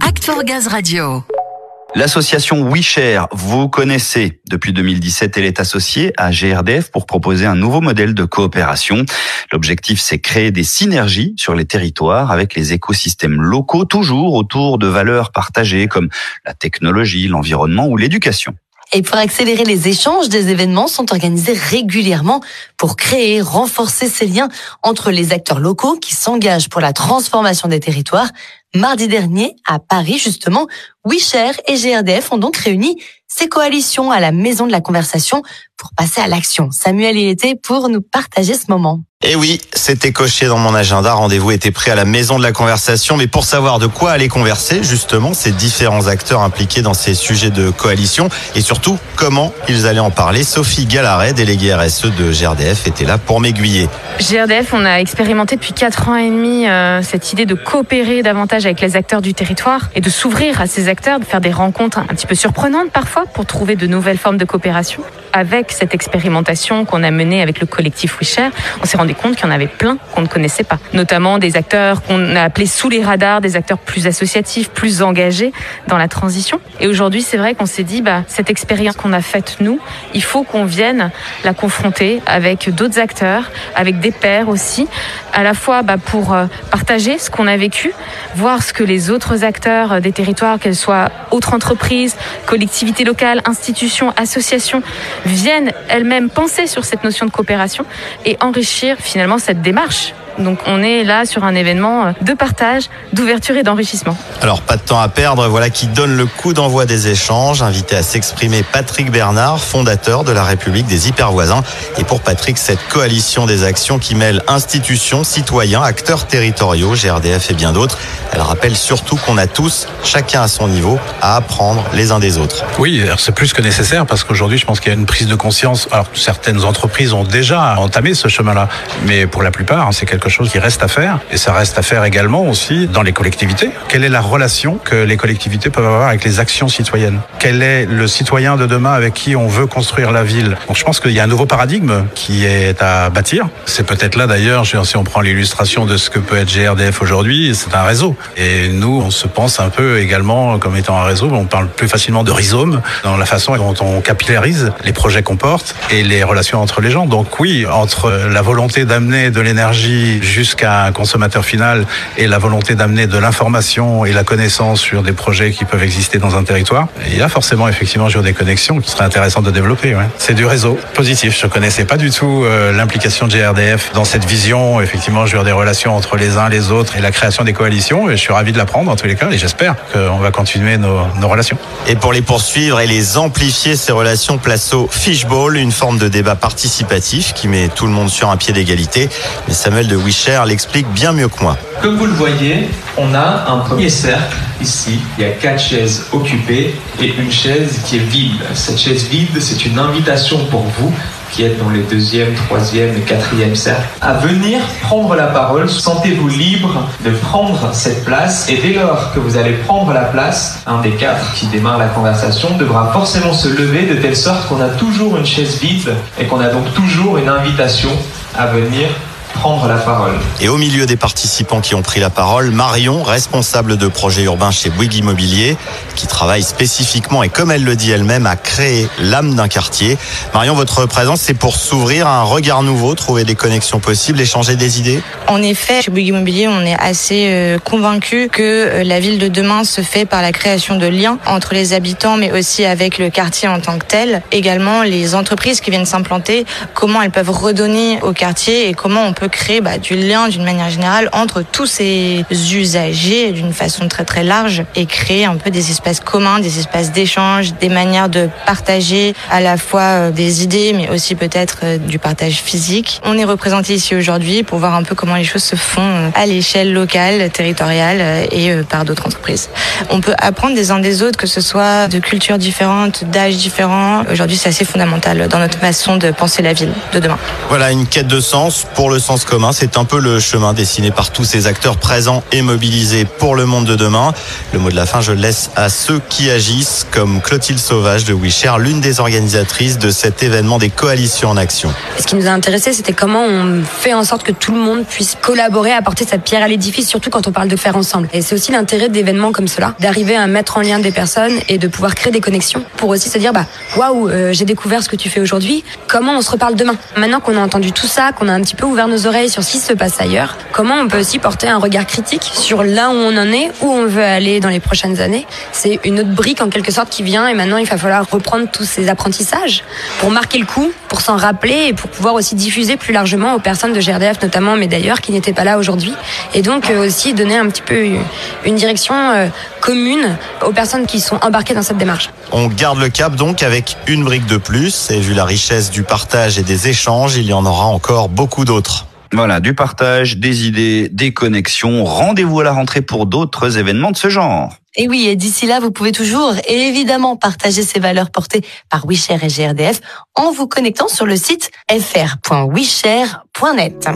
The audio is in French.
Act for Gaz Radio. L'association WeShare, vous connaissez. Depuis 2017, elle est associée à GRDF pour proposer un nouveau modèle de coopération. L'objectif, c'est créer des synergies sur les territoires avec les écosystèmes locaux, toujours autour de valeurs partagées comme la technologie, l'environnement ou l'éducation. Et pour accélérer les échanges, des événements sont organisés régulièrement pour créer, renforcer ces liens entre les acteurs locaux qui s'engagent pour la transformation des territoires. Mardi dernier, à Paris justement, WeShare et GRDF ont donc réuni ces coalitions à la Maison de la Conversation pour passer à l'action. Samuel y était pour nous partager ce moment. Et eh oui, c'était coché dans mon agenda. Rendez-vous était pris à la maison de la conversation. Mais pour savoir de quoi aller converser, justement, ces différents acteurs impliqués dans ces sujets de coalition et surtout comment ils allaient en parler, Sophie Gallaret, déléguée RSE de GRDF, était là pour m'aiguiller. GRDF, on a expérimenté depuis 4 ans et demi euh, cette idée de coopérer davantage avec les acteurs du territoire et de s'ouvrir à ces acteurs, de faire des rencontres un petit peu surprenantes parfois pour trouver de nouvelles formes de coopération. Avec cette expérimentation qu'on a menée avec le collectif WeShare, on s'est rendu compte qu'il y en avait plein qu'on ne connaissait pas. Notamment des acteurs qu'on a appelés sous les radars, des acteurs plus associatifs, plus engagés dans la transition. Et aujourd'hui, c'est vrai qu'on s'est dit, bah, cette expérience qu'on a faite nous, il faut qu'on vienne la confronter avec d'autres acteurs, avec des pairs aussi, à la fois bah, pour euh, partager ce qu'on a vécu, voir ce que les autres acteurs des territoires, qu'elles soient autres entreprises, collectivités locales, institutions, associations, viennent elles-mêmes penser sur cette notion de coopération et enrichir finalement cette démarche donc on est là sur un événement de partage, d'ouverture et d'enrichissement. Alors pas de temps à perdre, voilà qui donne le coup d'envoi des échanges. Invité à s'exprimer Patrick Bernard, fondateur de la République des hypervoisins. Et pour Patrick, cette coalition des actions qui mêle institutions, citoyens, acteurs territoriaux, GRDF et bien d'autres, elle rappelle surtout qu'on a tous, chacun à son niveau, à apprendre les uns des autres. Oui, c'est plus que nécessaire parce qu'aujourd'hui, je pense qu'il y a une prise de conscience. Alors certaines entreprises ont déjà entamé ce chemin-là, mais pour la plupart, hein, c'est quelque chose qui reste à faire. Et ça reste à faire également aussi dans les collectivités. Quelle est la relation que les collectivités peuvent avoir avec les actions citoyennes? Quel est le citoyen de demain avec qui on veut construire la ville? Donc je pense qu'il y a un nouveau paradigme qui est à bâtir. C'est peut-être là d'ailleurs, si on prend l'illustration de ce que peut être GRDF aujourd'hui, c'est un réseau. Et nous, on se pense un peu également comme étant un réseau. On parle plus facilement de rhizome dans la façon dont on capillarise les projets qu'on porte et les relations entre les gens. Donc oui, entre la volonté d'amener de l'énergie jusqu'à un consommateur final et la volonté d'amener de l'information et la connaissance sur des projets qui peuvent exister dans un territoire, il y a forcément effectivement des connexions qui seraient intéressantes de développer. C'est du réseau positif. Je connaissais pas du tout euh, l'implication de GRDF dans cette vision, effectivement, sur des relations entre les uns les autres et la création des coalitions. Et je suis ravi de l'apprendre en tous les cas et j'espère qu'on va continuer nos, nos relations. Et pour les poursuivre et les amplifier, ces relations, place au fishbowl, une forme de débat participatif qui met tout le monde sur un pied d'égalité. Mais Samuel de Cher l'explique bien mieux que moi. Comme vous le voyez, on a un premier cercle ici. Il y a quatre chaises occupées et une chaise qui est vide. Cette chaise vide, c'est une invitation pour vous qui êtes dans les deuxième, troisième et quatrième cercles, à venir prendre la parole. Sentez-vous libre de prendre cette place et dès lors que vous allez prendre la place, un des quatre qui démarre la conversation devra forcément se lever de telle sorte qu'on a toujours une chaise vide et qu'on a donc toujours une invitation à venir prendre la parole. Et au milieu des participants qui ont pris la parole, Marion, responsable de projet urbain chez Bouygues Immobilier, qui travaille spécifiquement et comme elle le dit elle-même à créer l'âme d'un quartier. Marion, votre présence, c'est pour s'ouvrir à un regard nouveau, trouver des connexions possibles, échanger des idées? En effet, chez Bouygues Immobilier, on est assez euh, convaincu que euh, la ville de demain se fait par la création de liens entre les habitants, mais aussi avec le quartier en tant que tel. Également, les entreprises qui viennent s'implanter, comment elles peuvent redonner au quartier et comment on peut créer bah, du lien d'une manière générale entre tous ces usagers d'une façon très très large et créer un peu des espaces communs, des espaces d'échange, des manières de partager à la fois euh, des idées mais aussi peut-être euh, du partage physique. On est représenté ici aujourd'hui pour voir un peu comment les choses se font euh, à l'échelle locale, territoriale et par d'autres entreprises. On peut apprendre des uns des autres, que ce soit de cultures différentes, d'âges différents. Aujourd'hui, c'est assez fondamental dans notre façon de penser la ville de demain. Voilà une quête de sens pour le sens commun. C'est un peu le chemin dessiné par tous ces acteurs présents et mobilisés pour le monde de demain. Le mot de la fin, je laisse à ceux qui agissent, comme Clotilde Sauvage de WeShare, l'une des organisatrices de cet événement des coalitions en action. Ce qui nous a intéressé, c'était comment on fait en sorte que tout le monde puisse collaborer, apporter sa pierre à l'édifice, surtout quand on parle de faire ensemble. Et c'est aussi l'intérêt d'événements comme cela, d'arriver à mettre en lien des personnes et de pouvoir créer des connexions pour aussi se dire, bah, waouh, euh, j'ai découvert ce que tu fais aujourd'hui, comment on se reparle demain? Maintenant qu'on a entendu tout ça, qu'on a un petit peu ouvert nos oreilles sur ce qui se passe ailleurs, comment on peut aussi porter un regard critique sur là où on en est, où on veut aller dans les prochaines années? C'est une autre brique en quelque sorte qui vient et maintenant il va falloir reprendre tous ces apprentissages pour marquer le coup, pour s'en rappeler et pour pouvoir aussi diffuser plus largement aux personnes de GRDF notamment, mais d'ailleurs qui n'étaient pas là aujourd'hui. Et donc euh, aussi donner un petit peu une direction euh, commune aux personnes qui sont embarquées dans cette démarche. On garde le cap donc avec une brique de plus et vu la richesse du partage et des échanges, il y en aura encore beaucoup d'autres. Voilà, du partage, des idées, des connexions. Rendez-vous à la rentrée pour d'autres événements de ce genre. Et oui, et d'ici là, vous pouvez toujours évidemment partager ces valeurs portées par WeShare et GRDF en vous connectant sur le site fr.weshare.net.